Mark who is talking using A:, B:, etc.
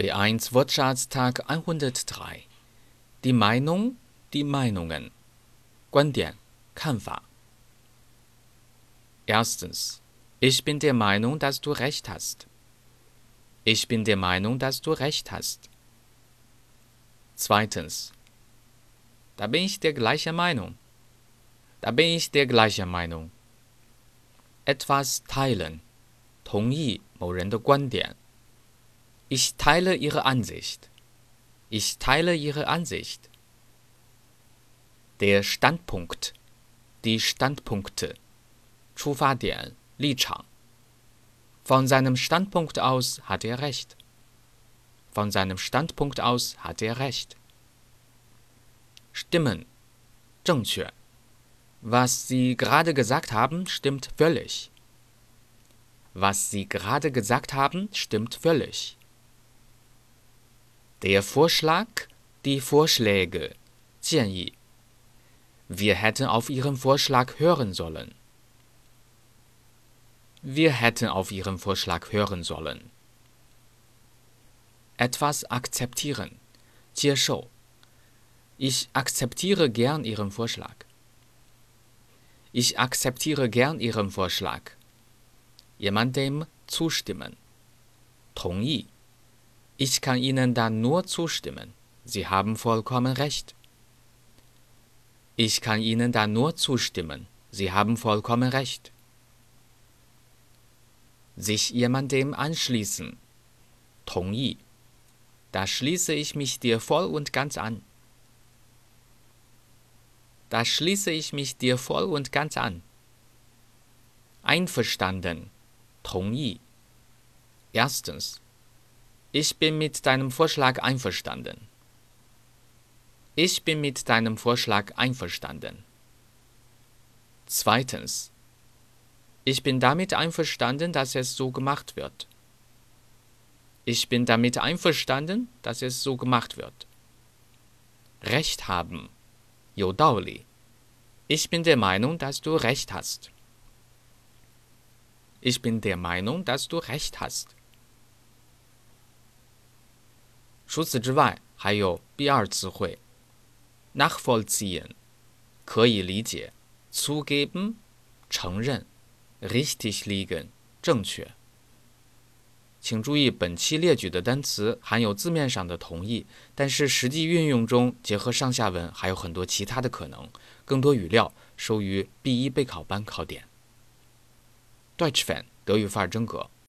A: B1 Wortschatztag 103. Die Meinung, die Meinungen. 观点，看法。Erstens. Ich bin der Meinung, dass du recht hast. Ich bin der Meinung, dass du recht hast. Zweitens. Da bin ich der gleichen Meinung. Da bin ich der gleichen Meinung. Etwas teilen. 同意某人的观点。 Ich teile Ihre Ansicht. Ich teile Ihre Ansicht. Der Standpunkt. Die Standpunkte. 出发点，立场。Von seinem Standpunkt aus hat er recht. Von seinem Standpunkt aus hat er recht. Stimmen. 正确。Was Sie gerade gesagt haben, stimmt völlig. Was Sie gerade gesagt haben, stimmt völlig. Der Vorschlag, die Vorschläge, 建议. Wir hätten auf Ihren Vorschlag hören sollen. Wir hätten auf Ihren Vorschlag hören sollen. Etwas akzeptieren, 接受. Ich akzeptiere gern Ihren Vorschlag. Ich akzeptiere gern Ihren Vorschlag. Jemandem zustimmen. 同意. Ich kann Ihnen da nur zustimmen. Sie haben vollkommen recht. Ich kann Ihnen da nur zustimmen. Sie haben vollkommen recht. Sich jemandem anschließen. 同意. Da schließe ich mich dir voll und ganz an. Da schließe ich mich dir voll und ganz an. Einverstanden. 同意. Erstens. Ich bin mit deinem Vorschlag einverstanden. Ich bin mit deinem Vorschlag einverstanden. Zweitens. Ich bin damit einverstanden, dass es so gemacht wird. Ich bin damit einverstanden, dass es so gemacht wird. Recht haben. 有道理. Ich bin der Meinung, dass du recht hast. Ich bin der Meinung, dass du recht hast. 除此之外，还有 B 二词汇，nachvollziehen，可以理解；zugeben，承认；richtig liegen，正确。请注意，本期列举的单词含有字面上的同义，但是实际运用中，结合上下文，还有很多其他的可能。更多语料收于 B 一备考班考点。Deutsch Fan，德语范儿真格。